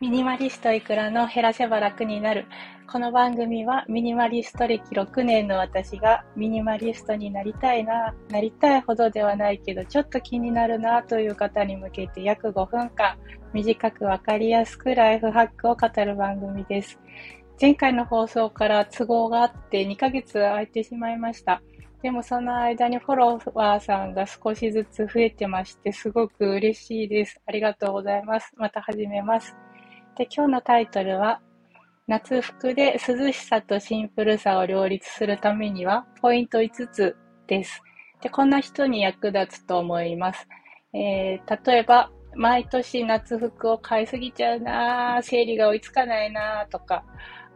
ミニマリストいくらの減らせば楽になる。この番組はミニマリスト歴6年の私がミニマリストになりたいな、なりたいほどではないけどちょっと気になるなという方に向けて約5分間短くわかりやすくライフハックを語る番組です。前回の放送から都合があって2ヶ月空いてしまいました。でもその間にフォロワーさんが少しずつ増えてまして、すごく嬉しいです。ありがとうございます。また始めます。で、今日のタイトルは、夏服で涼しさとシンプルさを両立するためには、ポイント5つです。で、こんな人に役立つと思います。えー、例えば、毎年夏服を買いすぎちゃうな生理が追いつかないなとか、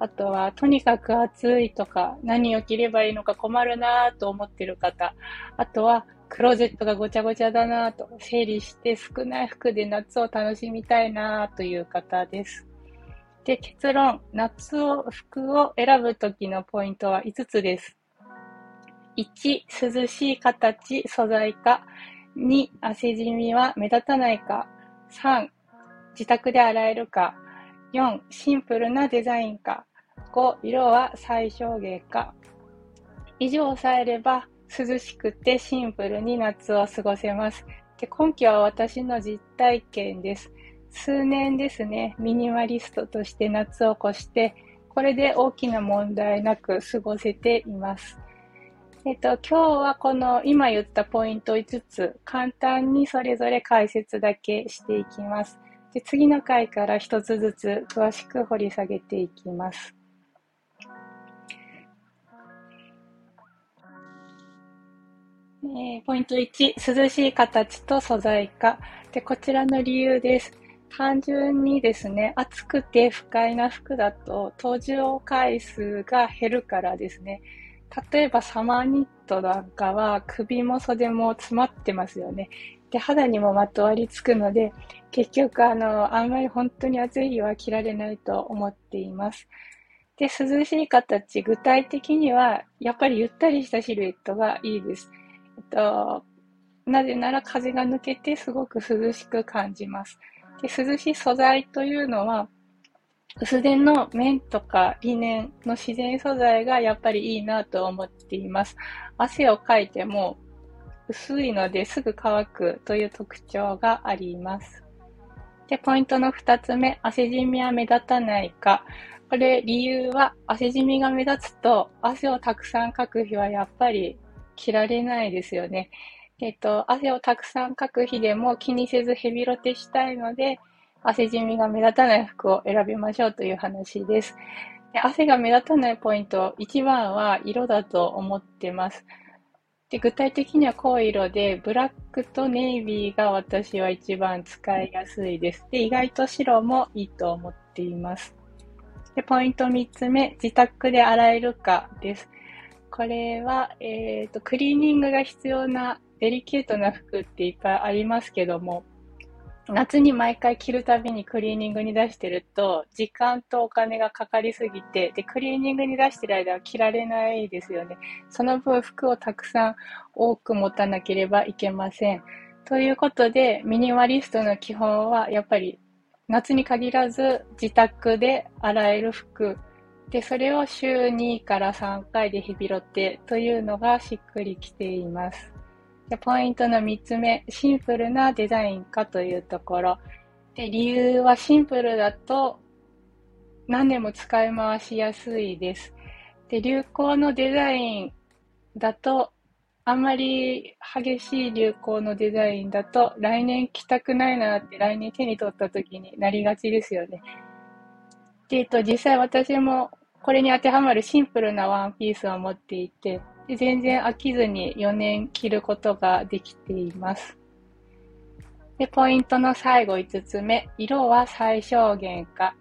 あとは、とにかく暑いとか、何を着ればいいのか困るなと思ってる方、あとは、クローゼットがごちゃごちゃだなと、整理して少ない服で夏を楽しみたいなという方です。で、結論、夏を、服を選ぶときのポイントは5つです。1、涼しい形、素材か。2、汗じみは目立たないか。3、自宅で洗えるか。4、シンプルなデザインか。5、色は最小限か。以上を抑えれば、涼しくてシンプルに夏を過ごせます。で根拠は私の実体験です。数年ですね、ミニマリストとして夏を越して、これで大きな問題なく過ごせています。えっと、今日はこの今言ったポイント5つ、簡単にそれぞれ解説だけしていきます。で次の回から1つずつ詳しく掘り下げていきます。えー、ポイント1、涼しい形と素材化。で、こちらの理由です。単純にですね、暑くて不快な服だと登場回数が減るからですね。例えばサマーニットなんかは首も袖も詰まってますよね。で、肌にもまとわりつくので、結局あの、あんまり本当に暑い日は着られないと思っています。で、涼しい形、具体的には、やっぱりゆったりしたシルエットがいいです。えっと、なぜなら風が抜けてすごく涼しく感じます。で涼しい素材というのは、薄手の綿とかリネンの自然素材がやっぱりいいなと思っています。汗をかいても薄いのですぐ乾くという特徴があります。で、ポイントの二つ目、汗じみは目立たないか。これ理由は汗じみが目立つと汗をたくさんかく日はやっぱり着られないですよね。えっと、汗をたくさんかく日でも気にせずヘビロテしたいので、汗じみが目立たない服を選びましょうという話です。で汗が目立たないポイント、一番は色だと思ってます。で具体的には濃い色で、ブラックとネイビーが私は一番使いやすいです。で、意外と白もいいと思っています。で、ポイント3つ目、自宅で洗えるかです。これは、えっ、ー、と、クリーニングが必要なデリケートな服っていっぱいありますけども、夏に毎回着るたびにクリーニングに出してると、時間とお金がかかりすぎて、で、クリーニングに出してる間は着られないですよね。その分服をたくさん多く持たなければいけません。ということで、ミニマリストの基本は、やっぱり夏に限らず自宅で洗える服で、それを週2から3回で日々ってというのがしっくりきています。でポイントの3つ目、シンプルなデザインかというところ。で理由はシンプルだと何年も使い回しやすいです。で流行のデザインだとあんまり激しい流行のデザインだと来年着たくないなって来年手に取った時になりがちですよね。で、えっと、実際私もこれに当てはまるシンプルなワンピースを持っていて、全然飽きずに4年着ることができています。で、ポイントの最後5つ目、色は最小限か。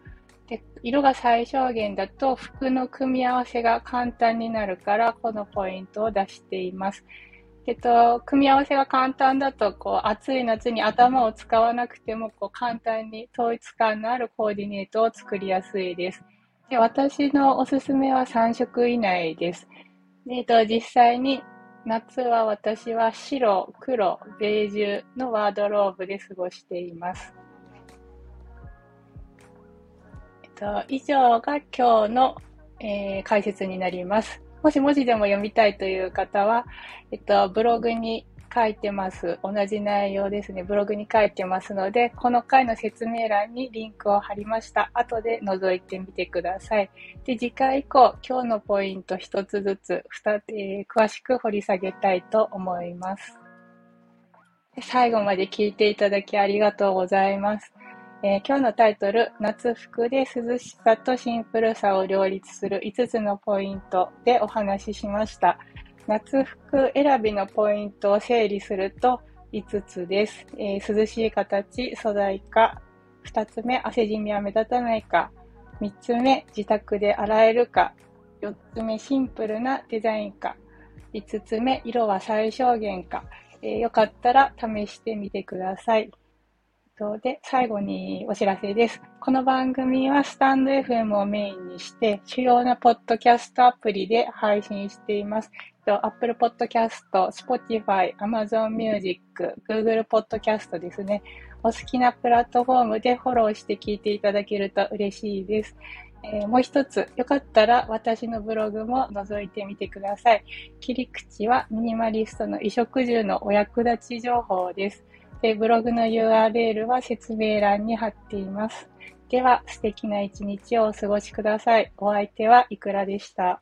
で色が最小限だと服の組み合わせが簡単になるからこのポイントを出しています。えっと、組み合わせが簡単だと、こう、暑い夏に頭を使わなくても、こう、簡単に統一感のあるコーディネートを作りやすいです。で私のおすすめは3色以内です。えっと、実際に夏は私は白、黒、ベージュのワードローブで過ごしています。えっと、以上が今日の、えー、解説になります。もし文字でも読みたいという方は、えっと、ブログに書いてます。同じ内容ですね。ブログに書いてますので、この回の説明欄にリンクを貼りました。後で覗いてみてください。で、次回以降、今日のポイント一つずつ、えー、詳しく掘り下げたいと思います。最後まで聞いていただきありがとうございます。えー、今日のタイトル、夏服で涼しさとシンプルさを両立する5つのポイントでお話ししました。夏服選びのポイントを整理すると5つです。えー、涼しい形、素材か。2つ目、汗じみは目立たないか。3つ目、自宅で洗えるか。4つ目、シンプルなデザインか。5つ目、色は最小限か。えー、よかったら試してみてください。で、最後にお知らせです。この番組はスタンド FM をメインにして、主要なポッドキャストアプリで配信しています。Apple Podcast、Spotify、Amazon Music、Google Podcast ですね。お好きなプラットフォームでフォローして聞いていただけると嬉しいです。えー、もう一つ、よかったら私のブログも覗いてみてください。切り口はミニマリストの衣食住のお役立ち情報です。でブログの URL は説明欄に貼っています。では、素敵な一日をお過ごしください。お相手はいくらでした。